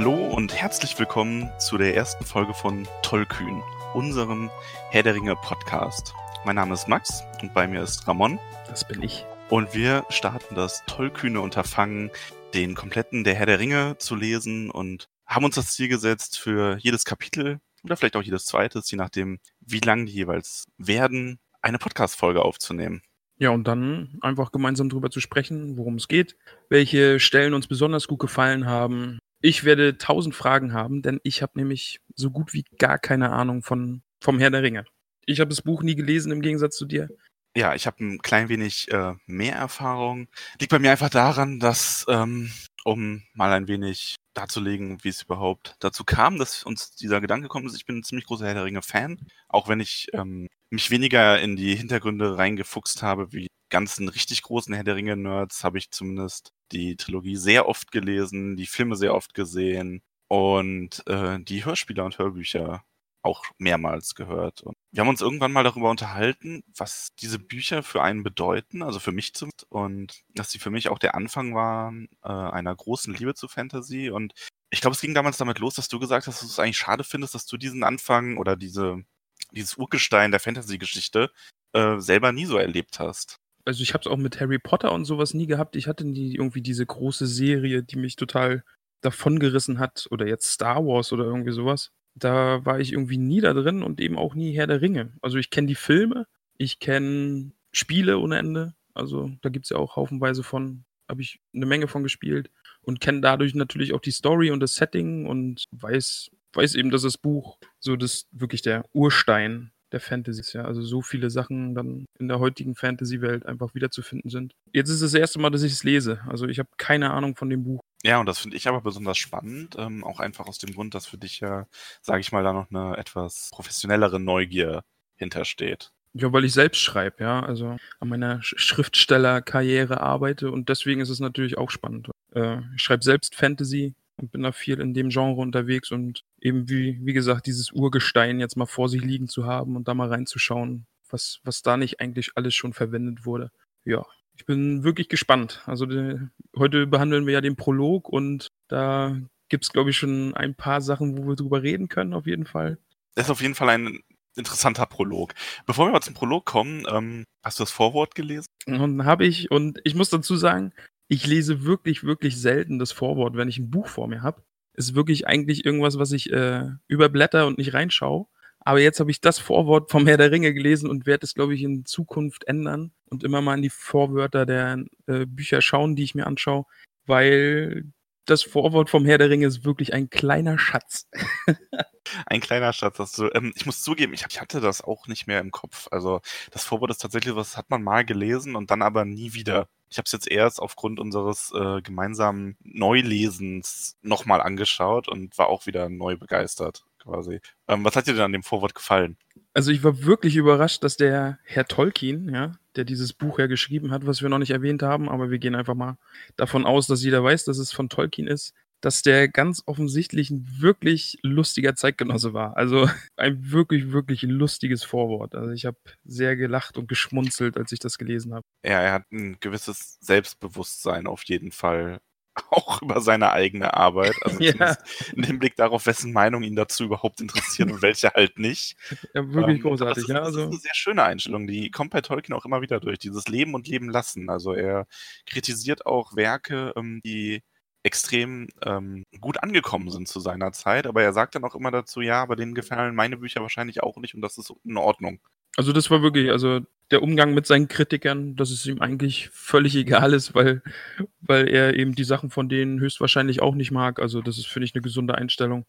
Hallo und herzlich willkommen zu der ersten Folge von Tollkühn, unserem Herr der Ringe Podcast. Mein Name ist Max und bei mir ist Ramon. Das bin ich. Und wir starten das tollkühne Unterfangen, den kompletten Der Herr der Ringe zu lesen und haben uns das Ziel gesetzt, für jedes Kapitel oder vielleicht auch jedes zweite, je nachdem, wie lang die jeweils werden, eine Podcast-Folge aufzunehmen. Ja, und dann einfach gemeinsam darüber zu sprechen, worum es geht, welche Stellen uns besonders gut gefallen haben. Ich werde tausend Fragen haben, denn ich habe nämlich so gut wie gar keine Ahnung von, vom Herr der Ringe. Ich habe das Buch nie gelesen im Gegensatz zu dir. Ja, ich habe ein klein wenig äh, mehr Erfahrung. Liegt bei mir einfach daran, dass, ähm, um mal ein wenig darzulegen, wie es überhaupt dazu kam, dass uns dieser Gedanke gekommen ist. Ich bin ein ziemlich großer Herr der Ringe-Fan, auch wenn ich ähm, mich weniger in die Hintergründe reingefuchst habe, wie ganzen richtig großen Herr der Ringe-Nerds, habe ich zumindest die Trilogie sehr oft gelesen, die Filme sehr oft gesehen und äh, die Hörspiele und Hörbücher auch mehrmals gehört. Und wir haben uns irgendwann mal darüber unterhalten, was diese Bücher für einen bedeuten, also für mich zumindest, und dass sie für mich auch der Anfang waren äh, einer großen Liebe zu Fantasy. Und ich glaube, es ging damals damit los, dass du gesagt hast, dass du es eigentlich schade findest, dass du diesen Anfang oder diese, dieses Urgestein der Fantasy-Geschichte äh, selber nie so erlebt hast. Also ich habe es auch mit Harry Potter und sowas nie gehabt. Ich hatte nie irgendwie diese große Serie, die mich total davongerissen hat. Oder jetzt Star Wars oder irgendwie sowas. Da war ich irgendwie nie da drin und eben auch nie Herr der Ringe. Also ich kenne die Filme, ich kenne Spiele ohne Ende. Also da gibt es ja auch haufenweise von, habe ich eine Menge von gespielt und kenne dadurch natürlich auch die Story und das Setting und weiß, weiß eben, dass das Buch so das wirklich der Urstein der Fantasy ist, ja. Also so viele Sachen dann in der heutigen Fantasy-Welt einfach wiederzufinden sind. Jetzt ist es das erste Mal, dass ich es lese. Also ich habe keine Ahnung von dem Buch. Ja, und das finde ich aber besonders spannend, ähm, auch einfach aus dem Grund, dass für dich ja, sage ich mal, da noch eine etwas professionellere Neugier hintersteht. Ja, weil ich selbst schreibe, ja, also an meiner Schriftstellerkarriere arbeite und deswegen ist es natürlich auch spannend. Äh, ich schreibe selbst Fantasy und bin da viel in dem Genre unterwegs und eben wie, wie gesagt, dieses Urgestein jetzt mal vor sich liegen zu haben und da mal reinzuschauen, was, was da nicht eigentlich alles schon verwendet wurde. Ja, ich bin wirklich gespannt. Also die, heute behandeln wir ja den Prolog und da gibt es, glaube ich, schon ein paar Sachen, wo wir drüber reden können, auf jeden Fall. Das ist auf jeden Fall ein interessanter Prolog. Bevor wir mal zum Prolog kommen, ähm, hast du das Vorwort gelesen? Und habe ich, und ich muss dazu sagen, ich lese wirklich, wirklich selten das Vorwort, wenn ich ein Buch vor mir habe. Ist wirklich eigentlich irgendwas, was ich äh, überblätter und nicht reinschaue. Aber jetzt habe ich das Vorwort vom Herr der Ringe gelesen und werde es, glaube ich, in Zukunft ändern und immer mal in die Vorwörter der äh, Bücher schauen, die ich mir anschaue, weil das Vorwort vom Herr der Ringe ist wirklich ein kleiner Schatz. ein kleiner Schatz, hast du. Ähm, ich muss zugeben, ich, ich, hatte das auch nicht mehr im Kopf. Also das Vorwort ist tatsächlich was, hat man mal gelesen und dann aber nie wieder. Ich habe es jetzt erst aufgrund unseres äh, gemeinsamen Neulesens nochmal angeschaut und war auch wieder neu begeistert quasi. Ähm, was hat dir denn an dem Vorwort gefallen? Also ich war wirklich überrascht, dass der Herr Tolkien, ja, der dieses Buch ja geschrieben hat, was wir noch nicht erwähnt haben, aber wir gehen einfach mal davon aus, dass jeder weiß, dass es von Tolkien ist, dass der ganz offensichtlich ein wirklich lustiger Zeitgenosse war. Also ein wirklich, wirklich lustiges Vorwort. Also ich habe sehr gelacht und geschmunzelt, als ich das gelesen habe. Ja, er hat ein gewisses Selbstbewusstsein auf jeden Fall auch über seine eigene Arbeit. Also ja. im Hinblick darauf, wessen Meinung ihn dazu überhaupt interessiert und welche halt nicht. Ja, wirklich ähm, großartig. Das ist, ja, also. das ist eine sehr schöne Einstellung. Die kommt bei Tolkien auch immer wieder durch. Dieses Leben und Leben lassen. Also er kritisiert auch Werke, ähm, die extrem ähm, gut angekommen sind zu seiner Zeit, aber er sagt dann auch immer dazu, ja, aber denen gefallen meine Bücher wahrscheinlich auch nicht und das ist in Ordnung. Also das war wirklich, also der Umgang mit seinen Kritikern, dass es ihm eigentlich völlig egal ist, weil, weil er eben die Sachen von denen höchstwahrscheinlich auch nicht mag. Also das ist, finde ich, eine gesunde Einstellung.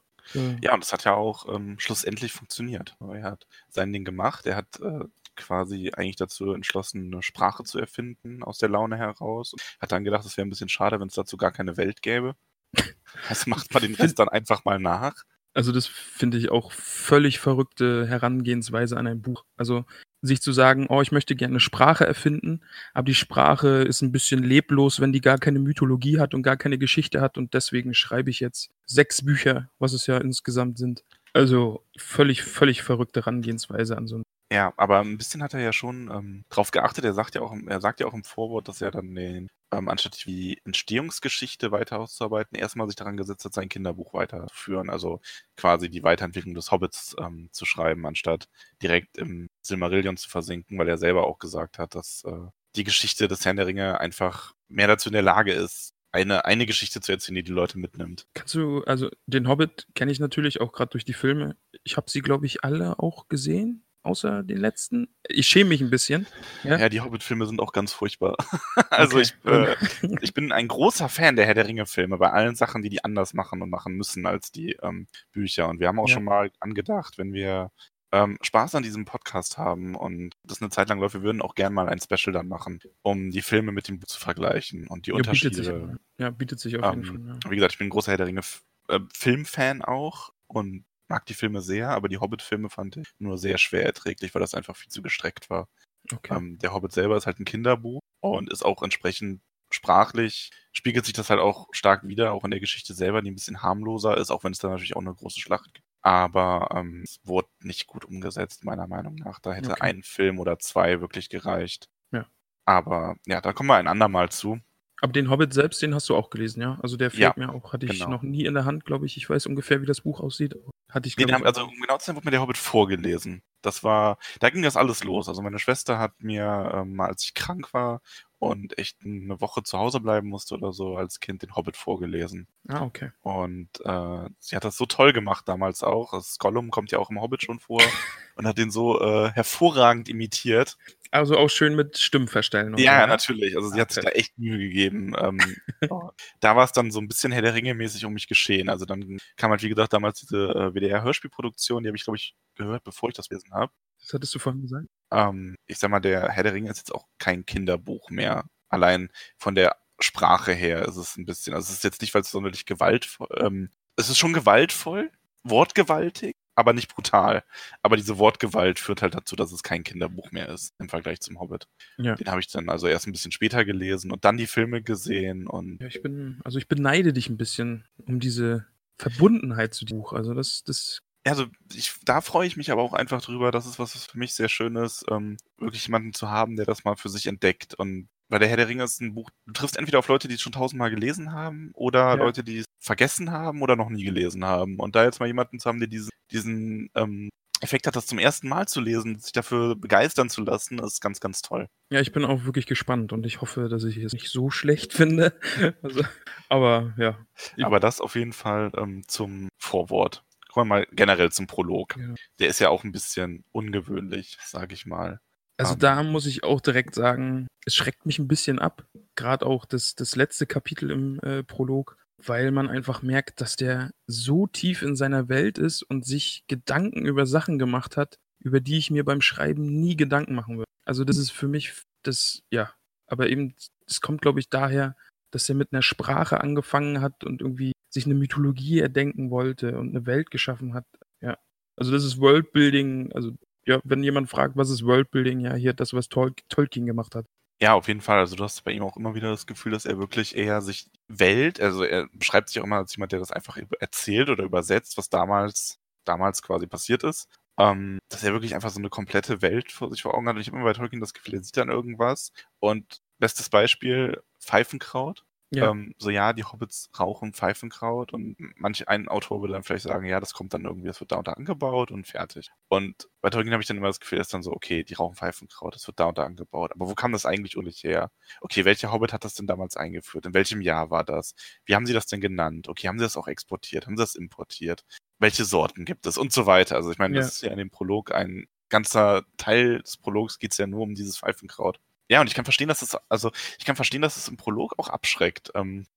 Ja, und das hat ja auch ähm, schlussendlich funktioniert. Er hat sein Ding gemacht. Er hat äh, quasi eigentlich dazu entschlossen, eine Sprache zu erfinden aus der Laune heraus. Hat dann gedacht, es wäre ein bisschen schade, wenn es dazu gar keine Welt gäbe. Also macht man den Rest dann einfach mal nach. Also das finde ich auch völlig verrückte Herangehensweise an ein Buch. Also sich zu sagen, oh, ich möchte gerne eine Sprache erfinden, aber die Sprache ist ein bisschen leblos, wenn die gar keine Mythologie hat und gar keine Geschichte hat und deswegen schreibe ich jetzt sechs Bücher, was es ja insgesamt sind. Also völlig, völlig verrückte Herangehensweise an so ein ja, aber ein bisschen hat er ja schon ähm, drauf geachtet. Er sagt ja auch, er sagt ja auch im Vorwort, dass er dann den, ähm, anstatt die Entstehungsgeschichte weiter auszuarbeiten, erstmal sich daran gesetzt hat, sein Kinderbuch weiterzuführen. Also quasi die Weiterentwicklung des Hobbits ähm, zu schreiben, anstatt direkt im Silmarillion zu versinken, weil er selber auch gesagt hat, dass äh, die Geschichte des Herrn der Ringe einfach mehr dazu in der Lage ist, eine, eine Geschichte zu erzählen, die die Leute mitnimmt. Kannst du, also den Hobbit kenne ich natürlich auch gerade durch die Filme. Ich habe sie, glaube ich, alle auch gesehen außer den letzten. Ich schäme mich ein bisschen. Ja, ja die Hobbit-Filme sind auch ganz furchtbar. also okay. ich, äh, ich bin ein großer Fan der Herr der Ringe-Filme, bei allen Sachen, die die anders machen und machen müssen als die ähm, Bücher. Und wir haben auch ja. schon mal angedacht, wenn wir ähm, Spaß an diesem Podcast haben und das eine Zeit lang läuft, wir würden auch gerne mal ein Special dann machen, um die Filme mit dem Buch zu vergleichen und die ja, Unterschiede. Bietet sich, ja, bietet sich auf jeden ähm, Fall. Wie gesagt, ich bin ein großer Herr der Ringe äh, auch und mag die Filme sehr, aber die Hobbit-Filme fand ich nur sehr schwer erträglich, weil das einfach viel zu gestreckt war. Okay. Ähm, der Hobbit selber ist halt ein Kinderbuch und ist auch entsprechend sprachlich, spiegelt sich das halt auch stark wieder, auch in der Geschichte selber, die ein bisschen harmloser ist, auch wenn es da natürlich auch eine große Schlacht gibt. Aber ähm, es wurde nicht gut umgesetzt, meiner Meinung nach. Da hätte okay. ein Film oder zwei wirklich gereicht. Ja. Aber ja, da kommen wir ein andermal zu. Aber den Hobbit selbst, den hast du auch gelesen, ja? Also der fehlt ja, mir auch. Hatte ich genau. noch nie in der Hand, glaube ich. Ich weiß ungefähr, wie das Buch aussieht. Hatte ich, nee, haben, also um genau zu sein, wurde mir der Hobbit vorgelesen. Das war, da ging das alles los. Also meine Schwester hat mir, ähm, als ich krank war und echt eine Woche zu Hause bleiben musste oder so, als Kind den Hobbit vorgelesen. Ah, okay. Und äh, sie hat das so toll gemacht damals auch. Das Gollum kommt ja auch im Hobbit schon vor und hat den so äh, hervorragend imitiert. Also auch schön mit Stimmverstellen. Ja, ja, natürlich. Also sie okay. hat sich da echt Mühe gegeben. Ähm, da war es dann so ein bisschen Herr der Ringe mäßig um mich geschehen. Also dann kam halt, wie gesagt, damals diese äh, WDR-Hörspielproduktion, die habe ich, glaube ich, gehört, bevor ich das gelesen habe. Was hattest du vorhin gesagt? Ähm, ich sag mal, der Herr der Ringe ist jetzt auch kein Kinderbuch mehr. Allein von der Sprache her ist es ein bisschen, also es ist jetzt nicht, weil es sonderlich gewaltvoll, ähm, es ist schon gewaltvoll, wortgewaltig, aber nicht brutal. Aber diese Wortgewalt führt halt dazu, dass es kein Kinderbuch mehr ist im Vergleich zum Hobbit. Ja. Den habe ich dann also erst ein bisschen später gelesen und dann die Filme gesehen und. Ja, ich bin, also ich beneide dich ein bisschen um diese Verbundenheit zu dem Buch. Also das, das also ich, da freue ich mich aber auch einfach drüber. Das ist was, was für mich sehr schön ist, ähm, wirklich jemanden zu haben, der das mal für sich entdeckt. Und weil der Herr der Ringe ist ein Buch, du triffst entweder auf Leute, die es schon tausendmal gelesen haben, oder ja. Leute, die es vergessen haben oder noch nie gelesen haben. Und da jetzt mal jemanden zu haben, der diesen, diesen ähm, Effekt hat, das zum ersten Mal zu lesen, sich dafür begeistern zu lassen, ist ganz, ganz toll. Ja, ich bin auch wirklich gespannt und ich hoffe, dass ich es nicht so schlecht finde. Also, aber ja. Aber das auf jeden Fall ähm, zum Vorwort. Kommen wir mal generell zum Prolog. Ja. Der ist ja auch ein bisschen ungewöhnlich, sage ich mal. Also um, da muss ich auch direkt sagen, es schreckt mich ein bisschen ab. Gerade auch das, das letzte Kapitel im äh, Prolog, weil man einfach merkt, dass der so tief in seiner Welt ist und sich Gedanken über Sachen gemacht hat, über die ich mir beim Schreiben nie Gedanken machen würde. Also das ist für mich das, ja, aber eben, das kommt, glaube ich, daher, dass er mit einer Sprache angefangen hat und irgendwie sich eine Mythologie erdenken wollte und eine Welt geschaffen hat. Ja. Also das ist Worldbuilding, also ja, wenn jemand fragt, was ist Worldbuilding, ja, hier das, was Tol Tolkien gemacht hat. Ja, auf jeden Fall. Also du hast bei ihm auch immer wieder das Gefühl, dass er wirklich eher sich Welt, also er beschreibt sich auch immer als jemand, der das einfach erzählt oder übersetzt, was damals, damals quasi passiert ist. Ähm, dass er wirklich einfach so eine komplette Welt vor sich vor Augen hat. Und ich habe immer bei Tolkien das Gefühl, er sieht dann irgendwas. Und bestes Beispiel, Pfeifenkraut. Ja. Ähm, so, ja, die Hobbits rauchen Pfeifenkraut und manch ein Autor würde dann vielleicht sagen, ja, das kommt dann irgendwie, das wird da und da angebaut und fertig. Und bei Tolkien habe ich dann immer das Gefühl, dass dann so, okay, die rauchen Pfeifenkraut, das wird da und da angebaut. Aber wo kam das eigentlich ursprünglich her? Okay, welcher Hobbit hat das denn damals eingeführt? In welchem Jahr war das? Wie haben sie das denn genannt? Okay, haben sie das auch exportiert? Haben sie das importiert? Welche Sorten gibt es? Und so weiter. Also ich meine, ja. das ist ja in dem Prolog ein ganzer Teil des Prologs geht es ja nur um dieses Pfeifenkraut. Ja, und ich kann verstehen, dass es, also ich kann verstehen, dass es im Prolog auch abschreckt. Ähm,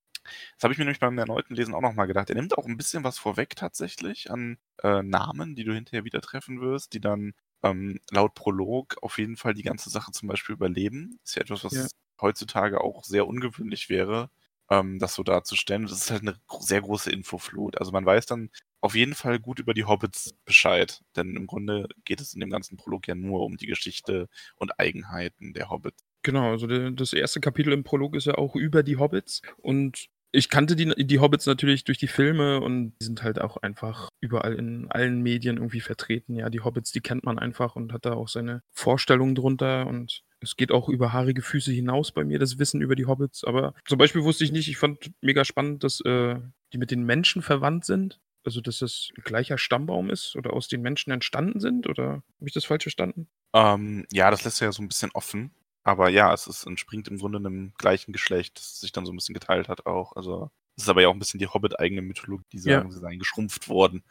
das habe ich mir nämlich beim erneuten Lesen auch nochmal gedacht. Er nimmt auch ein bisschen was vorweg tatsächlich an äh, Namen, die du hinterher wieder treffen wirst, die dann ähm, laut Prolog auf jeden Fall die ganze Sache zum Beispiel überleben. Ist ja etwas, was ja. heutzutage auch sehr ungewöhnlich wäre, ähm, das so darzustellen. Das ist halt eine sehr große Infoflut. Also man weiß dann auf jeden Fall gut über die Hobbits Bescheid, denn im Grunde geht es in dem ganzen Prolog ja nur um die Geschichte und Eigenheiten der Hobbits. Genau, also das erste Kapitel im Prolog ist ja auch über die Hobbits und ich kannte die, die Hobbits natürlich durch die Filme und die sind halt auch einfach überall in allen Medien irgendwie vertreten. Ja, die Hobbits, die kennt man einfach und hat da auch seine Vorstellungen drunter und es geht auch über haarige Füße hinaus bei mir, das Wissen über die Hobbits. Aber zum Beispiel wusste ich nicht, ich fand mega spannend, dass äh, die mit den Menschen verwandt sind. Also, dass das ein gleicher Stammbaum ist oder aus den Menschen entstanden sind? Oder habe ich das falsch verstanden? Ähm, ja, das lässt ja so ein bisschen offen. Aber ja, es ist, entspringt im Grunde einem gleichen Geschlecht, das sich dann so ein bisschen geteilt hat auch. Also es ist aber ja auch ein bisschen die Hobbit-eigene Mythologie, die sagen, ja. sie seien geschrumpft worden.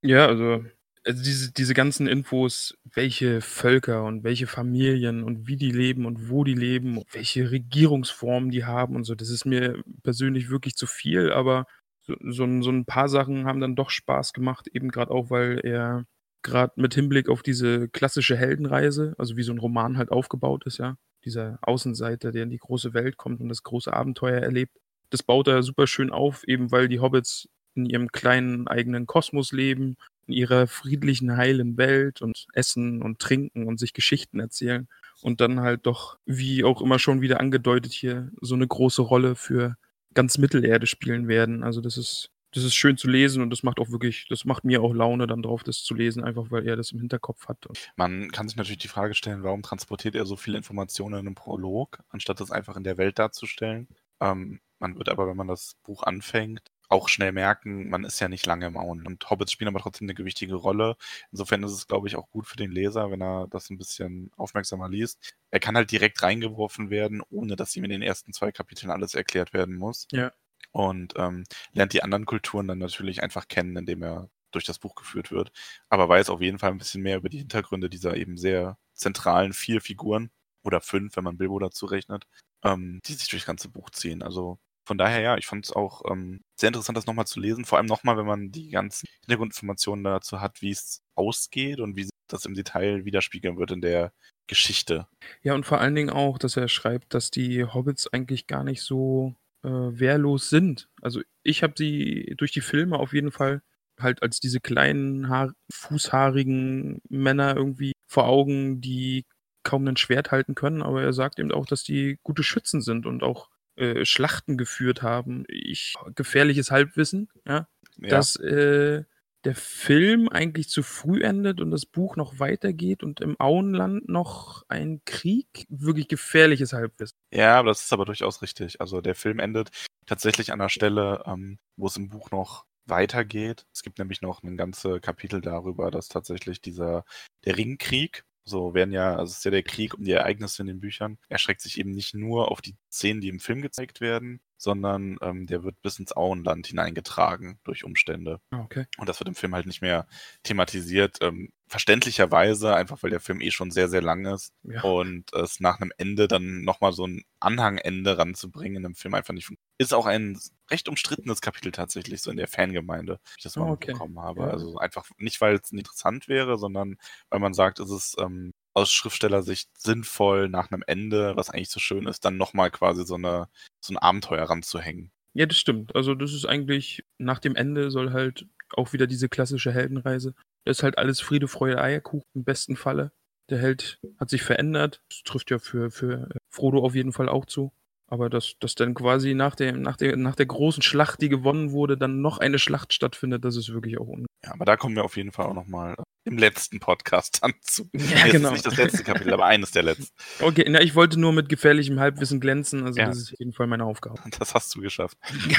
Ja, also, also diese, diese ganzen Infos, welche Völker und welche Familien und wie die leben und wo die leben, welche Regierungsformen die haben und so, das ist mir persönlich wirklich zu viel, aber so, so, so ein paar Sachen haben dann doch Spaß gemacht, eben gerade auch, weil er gerade mit Hinblick auf diese klassische Heldenreise, also wie so ein Roman halt aufgebaut ist, ja. Dieser Außenseiter, der in die große Welt kommt und das große Abenteuer erlebt. Das baut er super schön auf, eben weil die Hobbits in ihrem kleinen eigenen Kosmos leben, in ihrer friedlichen, heilen Welt und essen und trinken und sich Geschichten erzählen. Und dann halt doch, wie auch immer schon wieder angedeutet hier, so eine große Rolle für ganz Mittelerde spielen werden. Also das ist das ist schön zu lesen und das macht auch wirklich, das macht mir auch Laune dann drauf, das zu lesen, einfach weil er das im Hinterkopf hat. Man kann sich natürlich die Frage stellen, warum transportiert er so viele Informationen in einem Prolog, anstatt das einfach in der Welt darzustellen. Ähm, man wird aber, wenn man das Buch anfängt, auch schnell merken, man ist ja nicht lange im Auen. Und Hobbits spielen aber trotzdem eine gewichtige Rolle. Insofern ist es, glaube ich, auch gut für den Leser, wenn er das ein bisschen aufmerksamer liest. Er kann halt direkt reingeworfen werden, ohne dass ihm in den ersten zwei Kapiteln alles erklärt werden muss. Ja und ähm, lernt die anderen Kulturen dann natürlich einfach kennen, indem er durch das Buch geführt wird. Aber weiß auf jeden Fall ein bisschen mehr über die Hintergründe dieser eben sehr zentralen vier Figuren oder fünf, wenn man Bilbo dazu rechnet, ähm, die sich durchs ganze Buch ziehen. Also von daher, ja, ich fand es auch ähm, sehr interessant, das nochmal zu lesen. Vor allem nochmal, wenn man die ganzen Hintergrundinformationen dazu hat, wie es ausgeht und wie das im Detail widerspiegeln wird in der Geschichte. Ja, und vor allen Dingen auch, dass er schreibt, dass die Hobbits eigentlich gar nicht so äh, wehrlos sind. Also ich habe sie durch die Filme auf jeden Fall halt als diese kleinen, haar fußhaarigen Männer irgendwie vor Augen, die kaum ein Schwert halten können, aber er sagt eben auch, dass die gute Schützen sind und auch äh, Schlachten geführt haben. Ich gefährliches Halbwissen, ja, ja. dass äh, der Film eigentlich zu früh endet und das Buch noch weitergeht und im Auenland noch ein Krieg, wirklich gefährliches Halbwissen. Ja, das ist aber durchaus richtig. Also der Film endet tatsächlich an der Stelle, ähm, wo es im Buch noch weitergeht. Es gibt nämlich noch ein ganze Kapitel darüber, dass tatsächlich dieser der Ringkrieg, so werden ja, also es ist ja der Krieg um die Ereignisse in den Büchern, erschreckt sich eben nicht nur auf die Szenen, die im Film gezeigt werden, sondern ähm, der wird bis ins Auenland hineingetragen durch Umstände. Ah, okay. Und das wird im Film halt nicht mehr thematisiert. Ähm, verständlicherweise, einfach weil der Film eh schon sehr, sehr lang ist ja. und es nach einem Ende dann nochmal so ein Anhangende ranzubringen in einem Film einfach nicht. Ist auch ein recht umstrittenes Kapitel tatsächlich, so in der Fangemeinde, ich das mal oh, okay. bekommen habe. Ja. Also einfach nicht, weil es interessant wäre, sondern weil man sagt, es ist ähm, aus Schriftstellersicht sinnvoll, nach einem Ende, was eigentlich so schön ist, dann nochmal quasi so, eine, so ein Abenteuer ranzuhängen. Ja, das stimmt. Also das ist eigentlich, nach dem Ende soll halt auch wieder diese klassische Heldenreise. Das ist halt alles Friede, Freude, Eierkuchen im besten Falle. Der Held hat sich verändert. Das trifft ja für, für Frodo auf jeden Fall auch zu. Aber dass, dass dann quasi nach der, nach, der, nach der großen Schlacht, die gewonnen wurde, dann noch eine Schlacht stattfindet, das ist wirklich auch un. Ja, aber da kommen wir auf jeden Fall auch nochmal im letzten Podcast dann zu. Ja, Jetzt genau. nicht das letzte Kapitel, aber eines der letzten. Okay, na, ich wollte nur mit gefährlichem Halbwissen glänzen, also ja. das ist auf jeden Fall meine Aufgabe. Das hast du geschafft.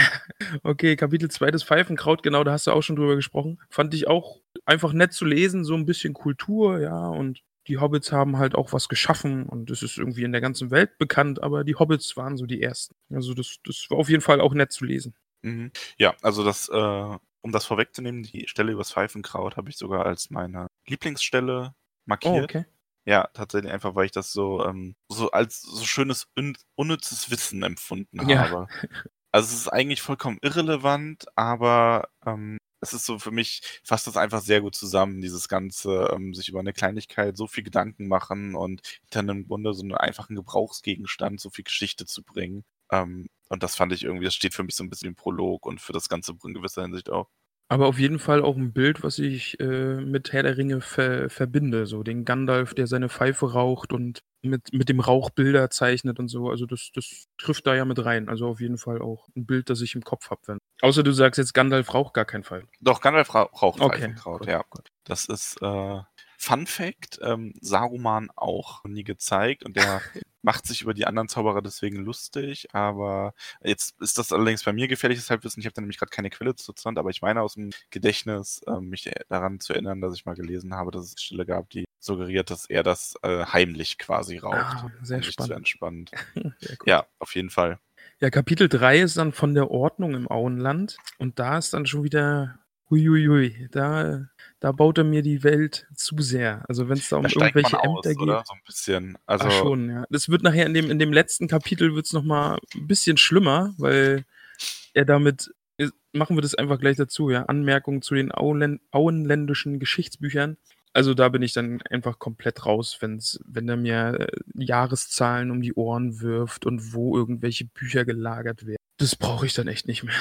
okay, Kapitel 2 des Pfeifenkraut, genau, da hast du auch schon drüber gesprochen. Fand ich auch einfach nett zu lesen, so ein bisschen Kultur, ja, und die Hobbits haben halt auch was geschaffen und es ist irgendwie in der ganzen Welt bekannt, aber die Hobbits waren so die ersten. Also das, das war auf jeden Fall auch nett zu lesen. Mhm. Ja, also das, äh, um das vorwegzunehmen, die Stelle übers Pfeifenkraut habe ich sogar als meine Lieblingsstelle markiert. Oh, okay. Ja, tatsächlich einfach, weil ich das so, ähm, so als so schönes, un unnützes Wissen empfunden Ja. habe. Also es ist eigentlich vollkommen irrelevant, aber ähm, es ist so für mich, fasst das einfach sehr gut zusammen, dieses Ganze, ähm, sich über eine Kleinigkeit so viel Gedanken machen und hinter einem Grunde so einen einfachen Gebrauchsgegenstand so viel Geschichte zu bringen. Ähm, und das fand ich irgendwie, das steht für mich so ein bisschen im Prolog und für das Ganze in gewisser Hinsicht auch. Aber auf jeden Fall auch ein Bild, was ich äh, mit Herr der Ringe ver verbinde. So den Gandalf, der seine Pfeife raucht und mit, mit dem Rauch Bilder zeichnet und so. Also das, das trifft da ja mit rein. Also auf jeden Fall auch ein Bild, das ich im Kopf habe. Außer du sagst jetzt, Gandalf raucht gar keinen Fall. Doch, Gandalf ra raucht Okay, Pfeifenkraut, ja. Das ist äh, Fun Fact, ähm, Saruman auch nie gezeigt und der macht sich über die anderen Zauberer deswegen lustig, aber jetzt ist das allerdings bei mir gefährliches Halbwissen. Ich habe da nämlich gerade keine Quelle zur Hand, aber ich meine aus dem Gedächtnis, ähm, mich daran zu erinnern, dass ich mal gelesen habe, dass es eine Stelle gab, die suggeriert, dass er das äh, heimlich quasi raucht. Ah, sehr um zu spannend. Sehr cool. Ja, auf jeden Fall. Ja, Kapitel 3 ist dann von der Ordnung im Auenland. Und da ist dann schon wieder, huiuiui, da, da baut er mir die Welt zu sehr. Also wenn es da um Da steigt man irgendwelche aus, Ämter oder? geht. So ein bisschen. Also, Ach schon, ja. Das wird nachher in dem, in dem letzten Kapitel wird's noch mal ein bisschen schlimmer, weil er damit, ist- machen wir das einfach gleich dazu, ja, Anmerkungen zu den Auenlän auenländischen Geschichtsbüchern. Also da bin ich dann einfach komplett raus, wenn's, wenn er mir äh, Jahreszahlen um die Ohren wirft und wo irgendwelche Bücher gelagert werden. Das brauche ich dann echt nicht mehr.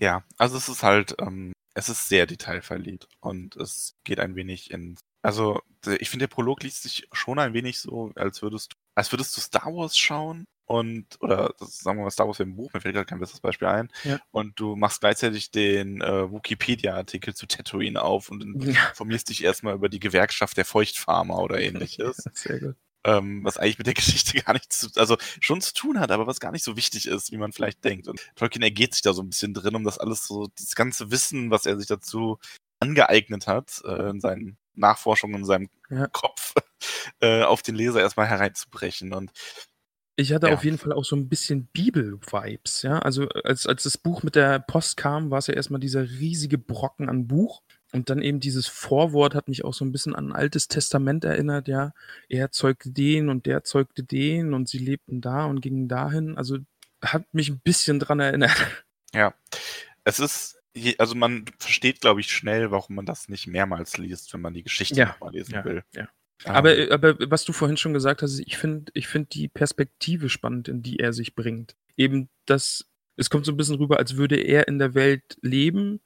Ja, also es ist halt, ähm, es ist sehr detailverliebt und es geht ein wenig ins. Also, ich finde, der Prolog liest sich schon ein wenig so, als würdest du, als würdest du Star Wars schauen und, oder sagen wir mal Star Wars im Buch, mir fällt gerade kein besseres Beispiel ein, Ja. und du machst gleichzeitig den äh, Wikipedia-Artikel zu Tatooine auf und Ja. informierst dich erstmal über die Gewerkschaft der Feuchtfarmer oder ähnliches. Sehr gut. Ähm, was eigentlich mit der Geschichte gar nichts zu, also schon zu tun hat, aber was gar nicht so wichtig ist, wie man vielleicht denkt. Und Tolkien ergeht sich da so ein bisschen drin, um das alles so, dieses ganze Wissen, was er sich dazu angeeignet hat, äh, in seinen Nachforschungen in seinem Ja. Kopf, äh, auf den Leser erstmal hereinzubrechen. Und Ich hatte Ja. auf jeden Fall auch so ein bisschen Bibel-Vibes, ja. Also als, als das Buch mit der Post kam, war es ja erstmal dieser riesige Brocken an Buch. Und dann eben dieses Vorwort hat mich auch so ein bisschen an ein altes Testament erinnert, ja. Er zeugte den und der zeugte den und sie lebten da und gingen dahin. Also hat mich ein bisschen dran erinnert. ja, es ist, also man versteht, glaube ich, schnell, warum man das nicht mehrmals liest, wenn man die Geschichte Ja, nochmal lesen ja, will. ja. Ähm, Aber, aber was du vorhin schon gesagt hast, ich finde ich find die Perspektive spannend, in die er sich bringt. Eben das, es kommt so ein bisschen rüber, als würde er in der Welt leben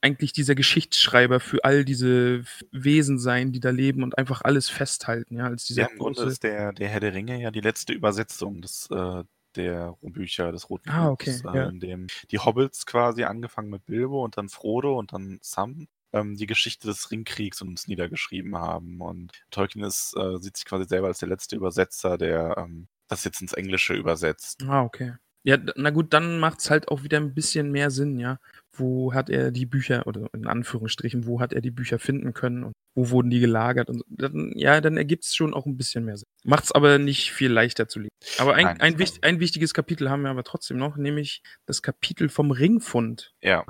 eigentlich dieser Geschichtsschreiber für all diese Wesen sein, die da leben und einfach alles festhalten, ja, als dieser Ja, im Grunde ist der, der Herr der Ringe ja die letzte Übersetzung des, äh, der Bücher des Roten Ah, okay, äh, ja. in dem die Hobbits quasi angefangen mit Bilbo und dann Frodo und dann Sam ähm, die Geschichte des Ringkriegs uns niedergeschrieben haben. Und Tolkien ist, äh, sieht sich quasi selber als der letzte Übersetzer, der ähm, das jetzt ins Englische übersetzt. Ah, okay. Ja, na gut, dann macht's halt auch wieder ein bisschen mehr Sinn, ja. Wo hat er die Bücher, oder in Anführungsstrichen, wo hat er die Bücher finden können und wo wurden die gelagert und so. dann, ja, dann ergibt's schon auch ein bisschen mehr Sinn. Macht's aber nicht viel leichter zu lesen. Aber ein, Nein, ein, das wicht, ein wichtiges Kapitel haben wir aber trotzdem noch, nämlich das Kapitel vom Ringfund. Ja,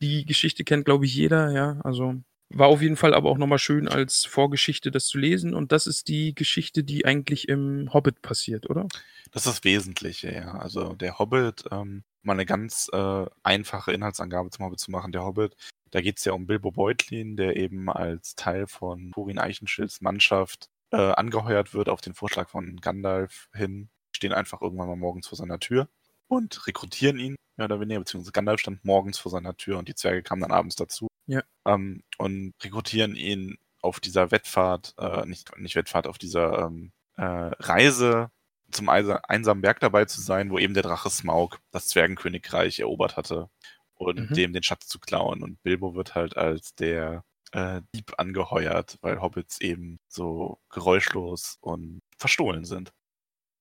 Die Geschichte kennt, glaube ich, jeder, ja. Also war auf jeden Fall aber auch nochmal schön als Vorgeschichte das zu lesen. Und das ist die Geschichte, die eigentlich im Hobbit passiert, oder? das ist das Wesentliche, ja. Also der Hobbit, ähm, mal eine ganz äh, einfache Inhaltsangabe zum Hobbit zu machen. Der Hobbit, da geht es ja um Bilbo Beutlin, der eben als Teil von Turin Eichenschilds Mannschaft äh, angeheuert wird auf den Vorschlag von Gandalf hin. Stehen einfach irgendwann mal morgens vor seiner Tür und rekrutieren ihn, mehr oder weniger, beziehungsweise Gandalf stand morgens vor seiner Tür und die Zwerge kamen dann abends dazu. Ja. Ähm, und rekrutieren ihn auf dieser Wettfahrt, äh, nicht, nicht Wettfahrt, auf dieser ähm, äh, Reise zum Eise- einsamen Berg dabei zu sein, wo eben der Drache Smaug das Zwergenkönigreich erobert hatte und Mhm. dem den Schatz zu klauen. Und Bilbo wird halt als der äh, Dieb angeheuert, weil Hobbits eben so geräuschlos und verstohlen sind.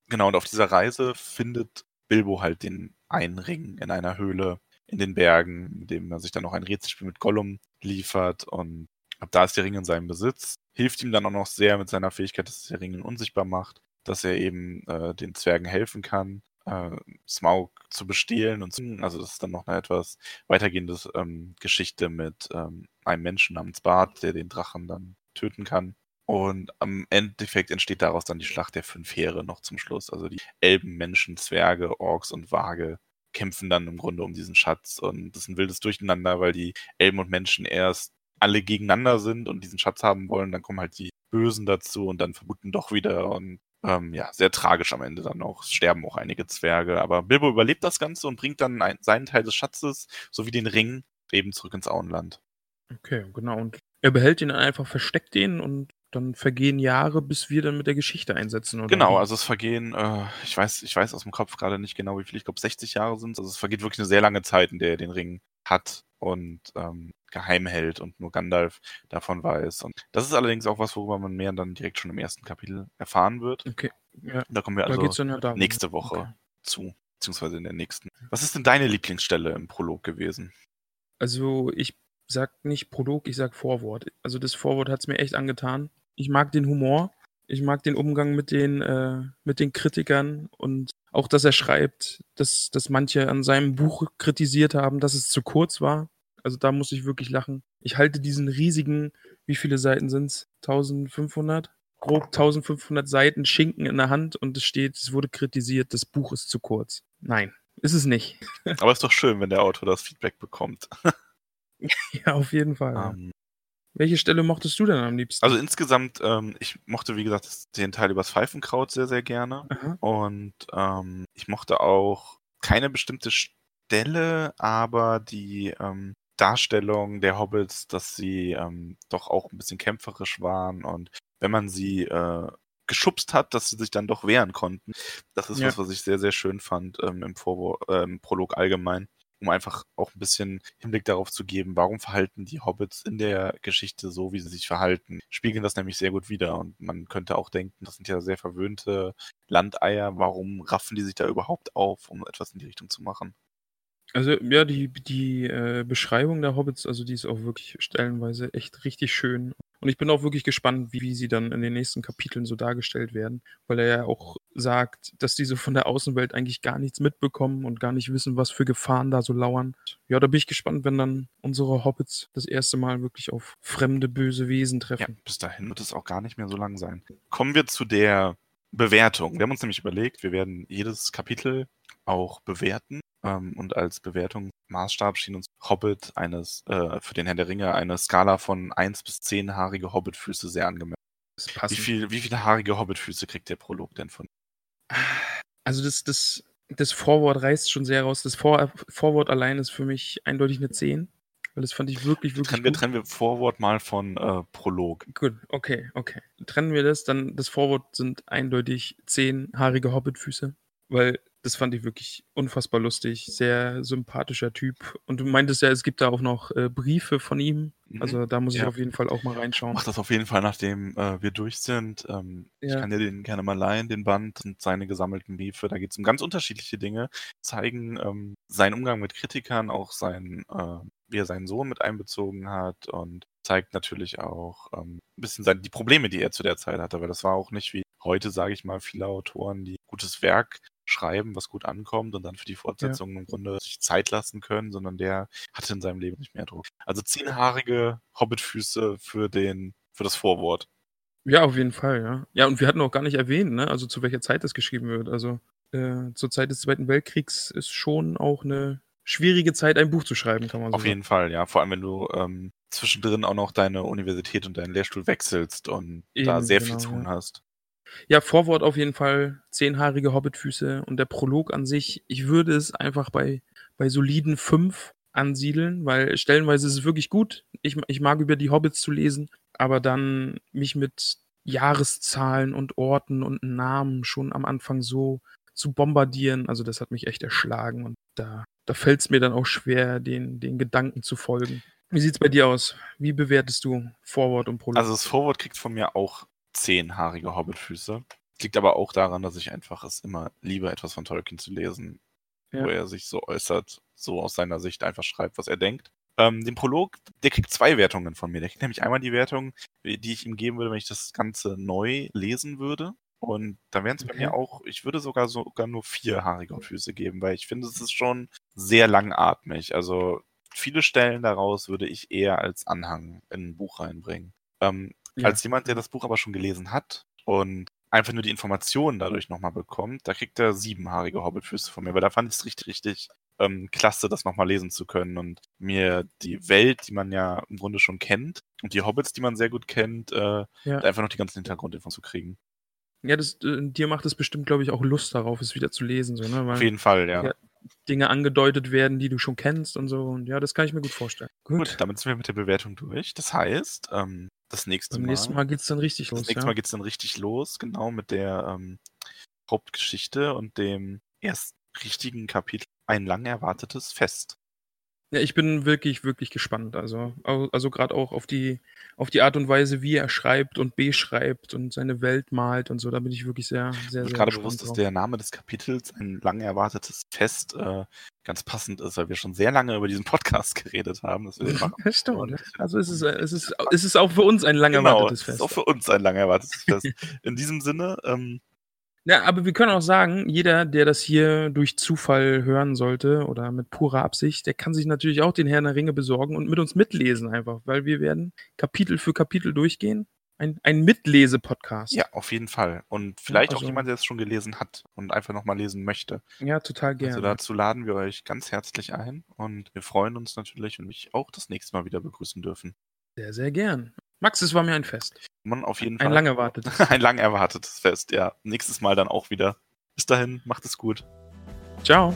Genau, und auf dieser Reise findet Bilbo halt den einen Ring in einer Höhle in den Bergen, mit dem er sich dann noch ein Rätselspiel mit Gollum liefert und ab da ist der Ring in seinem Besitz. Hilft ihm dann auch noch sehr mit seiner Fähigkeit, dass der Ring ihn unsichtbar macht, dass er eben äh, den Zwergen helfen kann, äh, Smaug zu bestehlen und zu, also das ist dann noch eine etwas weitergehende ähm, Geschichte mit ähm, einem Menschen namens Bart, der den Drachen dann töten kann. Und am Endeffekt entsteht daraus dann die Schlacht der fünf Heere noch zum Schluss. Also die Elben, Menschen, Zwerge, Orks und Waage kämpfen dann im Grunde um diesen Schatz. Und das ist ein wildes Durcheinander, weil die Elben und Menschen erst alle gegeneinander sind und diesen Schatz haben wollen. Dann kommen halt die Bösen dazu und dann vermuten doch wieder. Und ähm, ja, sehr tragisch am Ende dann auch. Es sterben auch einige Zwerge. Aber Bilbo überlebt das Ganze und bringt dann ein, seinen Teil des Schatzes sowie den Ring eben zurück ins Auenland. Okay, genau. Und er behält ihn einfach, versteckt den und dann vergehen Jahre, bis wir dann mit der Geschichte einsetzen, oder? Genau, also es vergehen, äh, ich weiß, ich weiß aus dem Kopf gerade nicht genau, wie viel, ich glaube 60 Jahre sind es. Also es vergeht wirklich eine sehr lange Zeit, in der er den Ring hat und ähm, geheim hält und nur Gandalf davon weiß. Und das ist allerdings auch was, worüber man mehr dann direkt schon im ersten Kapitel erfahren wird. Okay. Ja. Da kommen wir also ja nächste Woche Okay. zu, beziehungsweise in der nächsten. Was ist denn deine Lieblingsstelle im Prolog gewesen? Also ich sag nicht Prolog, ich sag Vorwort. Also das Vorwort hat's mir echt angetan. Ich mag den Humor, ich mag den Umgang mit den, äh, mit den Kritikern und auch, dass er schreibt, dass, dass manche an seinem Buch kritisiert haben, dass es zu kurz war. Also da muss ich wirklich lachen. Ich halte diesen riesigen, wie viele Seiten sind's? 1500? Grob 1500 Seiten Schinken in der Hand und es steht, es wurde kritisiert, das Buch ist zu kurz. Nein, ist es nicht. Aber ist doch schön, wenn der Autor das Feedback bekommt. Ja, auf jeden Fall. ja. Ähm, Welche Stelle mochtest du denn am liebsten? also insgesamt, ähm, ich mochte, wie gesagt, den Teil übers Pfeifenkraut sehr, sehr gerne. Aha. Und ähm, ich mochte auch keine bestimmte Stelle, aber die ähm, Darstellung der Hobbits, dass sie ähm, doch auch ein bisschen kämpferisch waren und wenn man sie äh, geschubst hat, dass sie sich dann doch wehren konnten. Das ist Ja. was, was ich sehr, sehr schön fand ähm, im, Vorwort, äh, im Prolog allgemein. Um einfach auch ein bisschen Hinblick darauf zu geben, warum verhalten die Hobbits in der Geschichte so, wie sie sich verhalten. Spiegeln das nämlich sehr gut wider. Und man könnte auch denken, das sind ja sehr verwöhnte Landeier. Warum raffen die sich da überhaupt auf, um etwas in die Richtung zu machen? Also ja, die, die äh, Beschreibung der Hobbits, also die ist auch wirklich stellenweise echt richtig schön. Und ich bin auch wirklich gespannt, wie, wie sie dann in den nächsten Kapiteln so dargestellt werden, weil er ja auch sagt, dass diese von der Außenwelt eigentlich gar nichts mitbekommen und gar nicht wissen, was für Gefahren da so lauern. Ja, da bin ich gespannt, wenn dann unsere Hobbits das erste Mal wirklich auf fremde, böse Wesen Ja, treffen. bis dahin wird es auch gar nicht mehr so lang sein. Kommen wir zu der Bewertung. Wir haben uns nämlich überlegt, wir werden jedes Kapitel auch bewerten. Ähm, und als Bewertungsmaßstab schien uns Hobbit eines, äh, für den Herrn der Ringe eine Skala von 1 bis 10 haarige Hobbitfüße sehr angemessen. Wie, viel, wie viele haarige Hobbitfüße kriegt der Prolog denn von? Also das, das, das Vorwort reißt schon sehr raus. Das Vor Vorwort allein ist für mich eindeutig eine 10. Weil das fand ich wirklich, wirklich Trennen wir, gut. trennen wir Vorwort mal von äh, Prolog. Gut, okay, okay. Trennen wir das, dann das Vorwort sind eindeutig zehn haarige Hobbitfüße, weil das fand ich wirklich unfassbar lustig, sehr sympathischer Typ. Und du meintest ja, es gibt da auch noch äh, Briefe von ihm, Mhm. also da muss ich Ja. auf jeden Fall auch mal reinschauen. Mach das auf jeden Fall, nachdem äh, wir durch sind. Ähm, Ich Ja. kann dir den gerne mal leihen, den Band und seine gesammelten Briefe. Da geht es um ganz unterschiedliche Dinge, zeigen ähm, seinen Umgang mit Kritikern, auch sein, äh, wie er seinen Sohn mit einbezogen hat und zeigt natürlich auch ähm, ein bisschen seine, die Probleme, die er zu der Zeit hatte. Aber das war auch nicht wie heute, sage ich mal, viele Autoren, die gutes Werk schreiben, was gut ankommt und dann für die Fortsetzung im Grunde sich Zeit lassen können, sondern der hatte in seinem Leben nicht mehr Druck. Also zehnhaarige Hobbitfüße für den, für das Vorwort. Ja, auf jeden Fall, ja. Ja, und wir hatten auch gar nicht erwähnt, ne, also zu welcher Zeit das geschrieben wird. Also äh, zur Zeit des Zweiten Weltkriegs ist schon auch eine schwierige Zeit, ein Buch zu schreiben, kann man so Auf jeden Fall, ja. Vor allem, wenn du ähm, zwischendrin auch noch deine Universität und deinen Lehrstuhl wechselst und da Eben, sehr genau, viel zu tun hast. Ja, Vorwort auf jeden Fall, zehnhaarige Hobbitfüße und der Prolog an sich, ich würde es einfach bei, bei soliden fünf ansiedeln, weil stellenweise ist es wirklich gut. Ich, ich mag über die Hobbits zu lesen, aber dann mich mit Jahreszahlen und Orten und Namen schon am Anfang so zu bombardieren, also das hat mich echt erschlagen und da, da fällt es mir dann auch schwer, den, den Gedanken zu folgen. Wie sieht's bei dir aus? Wie bewertest du Vorwort und Prolog? Also das Vorwort kriegt von mir auch zehnhaarige Hobbitfüße. Liegt aber auch daran, dass ich einfach es immer liebe, etwas von Tolkien zu lesen, Ja. wo er sich so äußert, so aus seiner Sicht einfach schreibt, was er denkt. Ähm, den Prolog, der kriegt zwei Wertungen von mir. Der kriegt nämlich einmal die Wertung, die ich ihm geben würde, wenn ich das Ganze neu lesen würde. Und da wären es bei Okay. mir auch, ich würde sogar sogar nur vier haarige Füße geben, weil ich finde, es ist schon sehr langatmig. Also viele Stellen daraus würde ich eher als Anhang in ein Buch reinbringen. Ähm, Ja. Als jemand, der das Buch aber schon gelesen hat und einfach nur die Informationen dadurch nochmal bekommt, da kriegt er siebenhaarige Hobbitfüße von mir, weil da fand ich es richtig, richtig ähm, klasse, das nochmal lesen zu können und mir die Welt, die man ja im Grunde schon kennt und die Hobbits, die man sehr gut kennt, äh, Ja. einfach noch die ganzen Hintergrundinfos zu kriegen. Ja, das, äh, dir macht es bestimmt, glaube ich, auch Lust darauf, es wieder zu lesen. So, ne? Auf Weil jeden Fall, ja. Ja. Dinge angedeutet werden, die du schon kennst und so. Und ja, das kann ich mir gut vorstellen. Gut, damit sind wir mit der Bewertung durch. Das heißt, ähm, das nächste Beim Mal, nächsten Mal geht's dann richtig das los. nächste Ja. Mal geht's dann richtig los, genau mit der ähm, Hauptgeschichte und dem ersten richtigen Kapitel. Ein lang erwartetes Fest. Ja, ich bin wirklich, wirklich gespannt. Also, au- also gerade auch auf die, auf die Art und Weise, wie er schreibt und beschreibt und seine Welt malt und so. Da bin ich wirklich sehr, sehr, Mir sehr gerade bewusst, dass drauf. der Name des Kapitels ein lang erwartetes Fest äh, ganz passend ist, weil wir schon sehr lange über diesen Podcast geredet haben. Dass wir den machen. Das stimmt. Ne? Also es ist, äh, es ist, es ist auch für uns ein lang Genau, erwartetes es Fest. ist auch für uns ein lang erwartetes Fest. In diesem Sinne, ähm, Ja, aber wir können auch sagen, jeder, der das hier durch Zufall hören sollte oder mit purer Absicht, der kann sich natürlich auch den Herrn der Ringe besorgen und mit uns mitlesen einfach, weil wir werden Kapitel für Kapitel durchgehen. Ein, ein Mitlese-Podcast. ja, auf jeden Fall. Und vielleicht auch also- jemand, der es schon gelesen hat und einfach nochmal lesen möchte. ja, total gerne. Also dazu laden wir euch ganz herzlich ein und wir freuen uns natürlich und mich auch das nächste Mal wieder begrüßen dürfen. sehr, sehr gern. Max, es war mir ein Fest. Man auf jeden Ein Fall. lang erwartetes. ein lang erwartetes Fest, ja. Nächstes Mal dann auch wieder. Bis dahin, macht es gut. Ciao.